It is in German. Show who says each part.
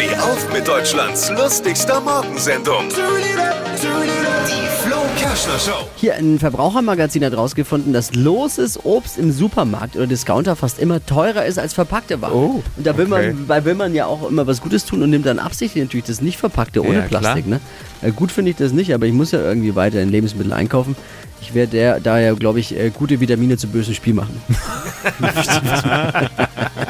Speaker 1: Steh auf mit Deutschlands lustigster Morgensendung. Die Flo Kerschner Show.
Speaker 2: Hier ein Verbrauchermagazin hat rausgefunden, dass loses Obst im Supermarkt oder Discounter fast immer teurer ist als verpackte Ware.
Speaker 3: Oh,
Speaker 2: und da will,
Speaker 3: okay.
Speaker 2: man, weil will man ja auch immer was Gutes tun und nimmt dann absichtlich natürlich das nicht verpackte ohne
Speaker 3: Ja.
Speaker 2: Plastik. Ne? Äh, gut finde ich das nicht, aber ich muss ja irgendwie weiter in Lebensmittel einkaufen. Ich werde daher, glaube ich, äh, gute Vitamine zu bösem Spiel machen.